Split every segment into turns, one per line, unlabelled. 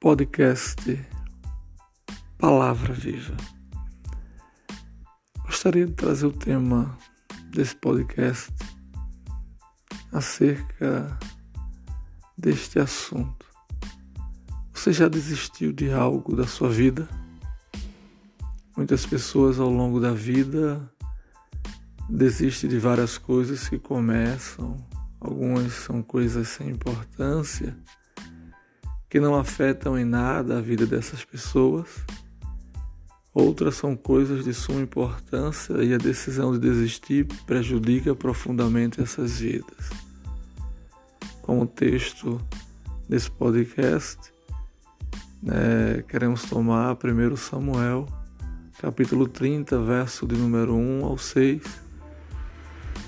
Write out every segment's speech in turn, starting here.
podcast Palavra Viva. Gostaria de trazer o tema desse podcast acerca deste assunto. Você já desistiu de algo da sua vida? Muitas pessoas ao longo da vida desistem de várias coisas que começam, algumas são coisas sem importância que não afetam em nada a vida dessas pessoas. Outras são coisas de suma importância e a decisão de desistir prejudica profundamente essas vidas. Como texto desse podcast, né, queremos tomar 1 Samuel, capítulo 30, verso de número 1 ao 6.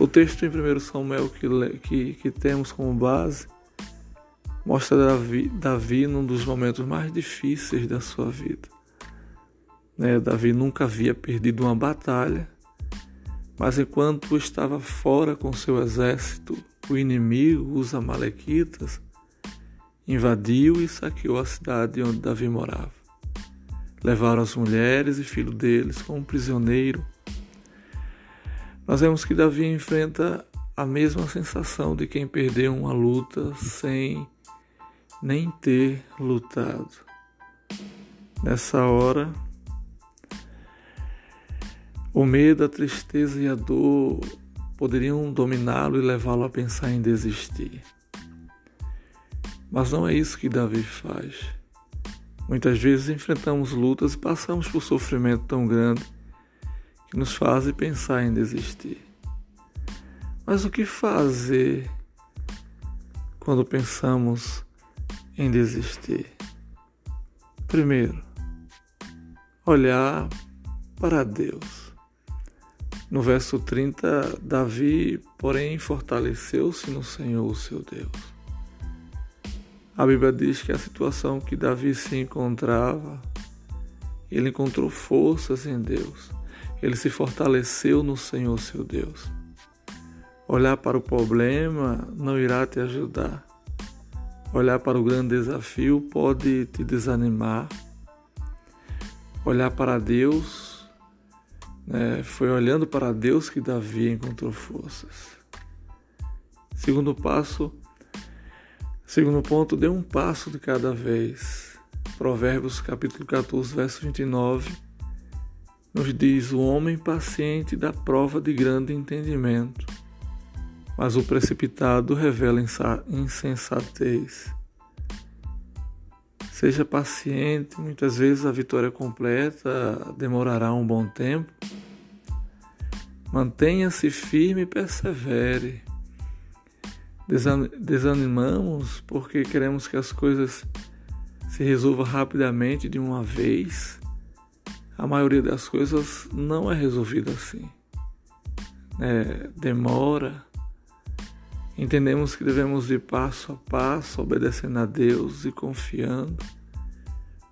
O texto em 1 Samuel que, que, que temos como base mostra Davi, Davi num dos momentos mais difíceis da sua vida. Né, Davi nunca havia perdido uma batalha, mas enquanto estava fora com seu exército, o inimigo, os Amalequitas, invadiu e saqueou a cidade onde Davi morava. Levaram as mulheres e filhos deles como prisioneiro. Nós vemos que Davi enfrenta a mesma sensação de quem perdeu uma luta sem nem ter lutado. Nessa hora, o medo, a tristeza e a dor poderiam dominá-lo e levá-lo a pensar em desistir. Mas não é isso que Davi faz. Muitas vezes enfrentamos lutas e passamos por sofrimento tão grande que nos fazem pensar em desistir. Mas o que fazer quando pensamos em desistir. Primeiro, olhar para Deus. No verso 30, Davi, porém, fortaleceu-se no Senhor, o seu Deus. A Bíblia diz que a situação que Davi se encontrava, ele encontrou forças em Deus. Ele se fortaleceu no Senhor, seu Deus. Olhar para o problema não irá te ajudar. Olhar para o grande desafio pode te desanimar. Olhar para Deus, né, foi olhando para Deus que Davi encontrou forças. Segundo passo, segundo ponto, dê um passo de cada vez. Provérbios capítulo 14, verso 29 nos diz: O homem paciente dá prova de grande entendimento mas o precipitado revela insensatez. Seja paciente, muitas vezes a vitória completa demorará um bom tempo. Mantenha-se firme e persevere. Desanimamos porque queremos que as coisas se resolvam rapidamente de uma vez. A maioria das coisas não é resolvida assim. É, demora Entendemos que devemos ir passo a passo, obedecendo a Deus e confiando,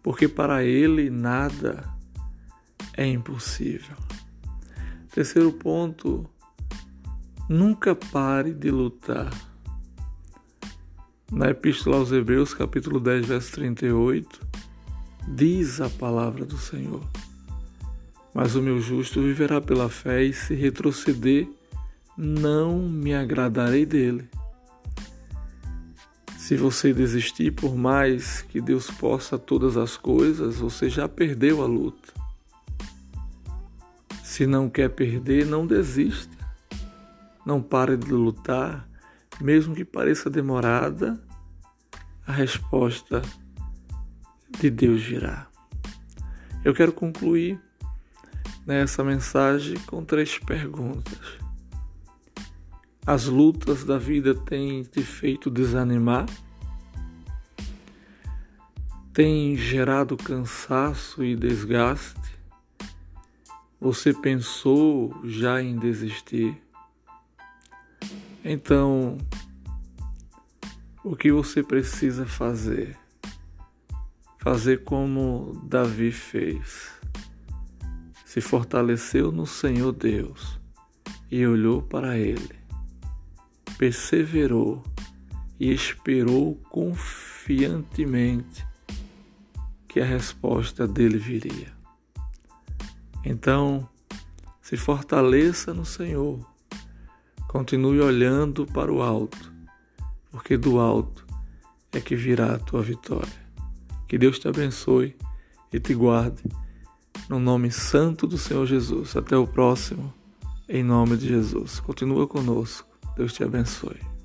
porque para Ele nada é impossível. Terceiro ponto, nunca pare de lutar. Na Epístola aos Hebreus, capítulo 10, verso 38, diz a palavra do Senhor: Mas o meu justo viverá pela fé e se retroceder, não me agradarei dele. Se você desistir, por mais que Deus possa todas as coisas, você já perdeu a luta. Se não quer perder, não desista. Não pare de lutar, mesmo que pareça demorada, a resposta de Deus virá. Eu quero concluir nessa mensagem com três perguntas. As lutas da vida têm te feito desanimar? Têm gerado cansaço e desgaste? Você pensou já em desistir? Então, o que você precisa fazer? Fazer como Davi fez. Se fortaleceu no Senhor Deus e olhou para ele perseverou e esperou confiantemente que a resposta dele viria. Então, se fortaleça no Senhor, continue olhando para o alto, porque do alto é que virá a tua vitória. Que Deus te abençoe e te guarde, no nome santo do Senhor Jesus. Até o próximo, em nome de Jesus. Continua conosco. Deus te abençoe.